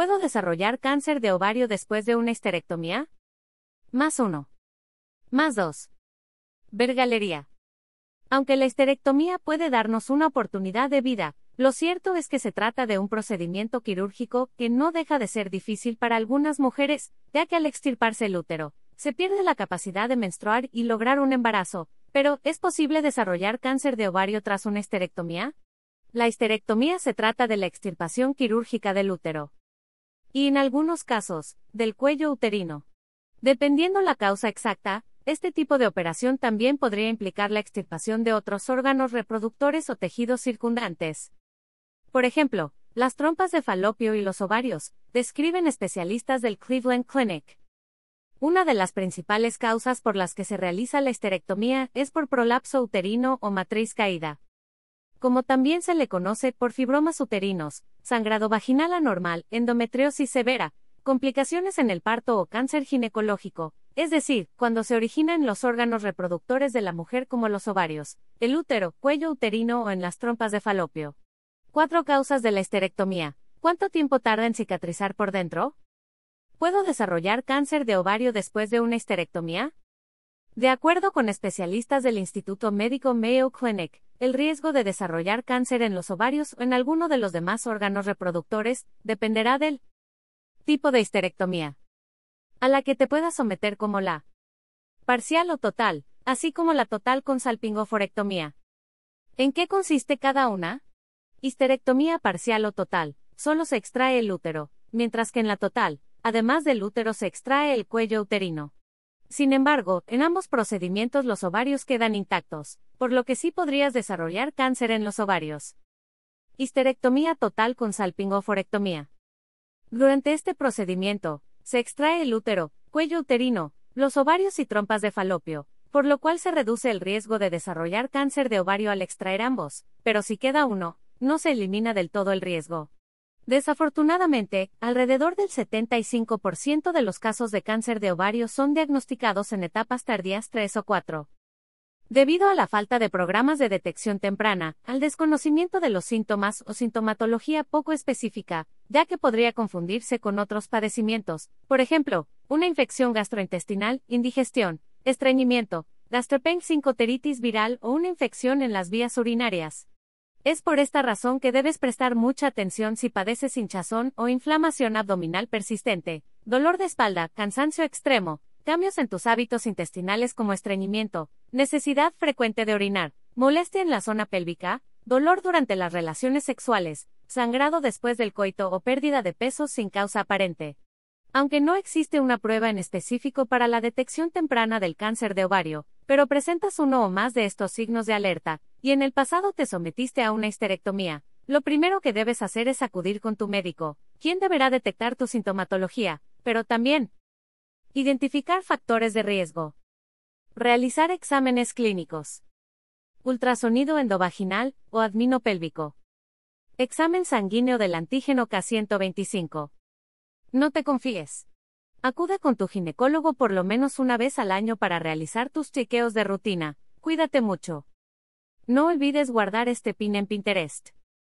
¿Puedo desarrollar cáncer de ovario después de una histerectomía? Más 1. Más 2. Ver galería. Aunque la histerectomía puede darnos una oportunidad de vida, lo cierto es que se trata de un procedimiento quirúrgico que no deja de ser difícil para algunas mujeres, ya que al extirparse el útero, se pierde la capacidad de menstruar y lograr un embarazo. Pero, ¿es posible desarrollar cáncer de ovario tras una histerectomía? La histerectomía se trata de la extirpación quirúrgica del útero. Y en algunos casos, del cuello uterino. Dependiendo la causa exacta, este tipo de operación también podría implicar la extirpación de otros órganos reproductores o tejidos circundantes. Por ejemplo, las trompas de falopio y los ovarios, describen especialistas del Cleveland Clinic. Una de las principales causas por las que se realiza la histerectomía es por prolapso uterino o matriz caída. Como también se le conoce por fibromas uterinos, sangrado vaginal anormal, endometriosis severa, complicaciones en el parto o cáncer ginecológico, es decir, cuando se originan los órganos reproductores de la mujer como los ovarios, el útero, cuello uterino o en las trompas de falopio. Cuatro causas de la histerectomía. ¿Cuánto tiempo tarda en cicatrizar por dentro? ¿Puedo desarrollar cáncer de ovario después de una histerectomía? De acuerdo con especialistas del Instituto Médico Mayo Clinic, el riesgo de desarrollar cáncer en los ovarios o en alguno de los demás órganos reproductores dependerá del tipo de histerectomía a la que te puedas someter como la parcial o total, así como la total con salpingoforectomía. ¿En qué consiste cada una? Histerectomía parcial o total, solo se extrae el útero, mientras que en la total, Además del útero se extrae el cuello uterino. Sin embargo, en ambos procedimientos los ovarios quedan intactos, por lo que sí podrías desarrollar cáncer en los ovarios. Histerectomía total con salpingoforectomía. Durante este procedimiento, se extrae el útero, cuello uterino, los ovarios y trompas de falopio, por lo cual se reduce el riesgo de desarrollar cáncer de ovario al extraer ambos, pero si queda uno, no se elimina del todo el riesgo. Desafortunadamente, alrededor del 75% de los casos de cáncer de ovario son diagnosticados en etapas tardías 3 o 4. Debido a la falta de programas de detección temprana, al desconocimiento de los síntomas o sintomatología poco específica, ya que podría confundirse con otros padecimientos, por ejemplo, una infección gastrointestinal, indigestión, estreñimiento, gastropensincoteritis viral o una infección en las vías urinarias. Es por esta razón que debes prestar mucha atención si padeces hinchazón o inflamación abdominal persistente, dolor de espalda, cansancio extremo, cambios en tus hábitos intestinales como estreñimiento, necesidad frecuente de orinar, molestia en la zona pélvica, dolor durante las relaciones sexuales, sangrado después del coito o pérdida de peso sin causa aparente. Aunque no existe una prueba en específico para la detección temprana del cáncer de ovario, pero presentas uno o más de estos signos de alerta, y en el pasado te sometiste a una histerectomía, lo primero que debes hacer es acudir con tu médico, quien deberá detectar tu sintomatología, pero también identificar factores de riesgo. Realizar exámenes clínicos. Ultrasonido endovaginal o adminopélvico. Examen sanguíneo del antígeno K125. No te confíes. Acude con tu ginecólogo por lo menos una vez al año para realizar tus chequeos de rutina. Cuídate mucho. No olvides guardar este pin en Pinterest.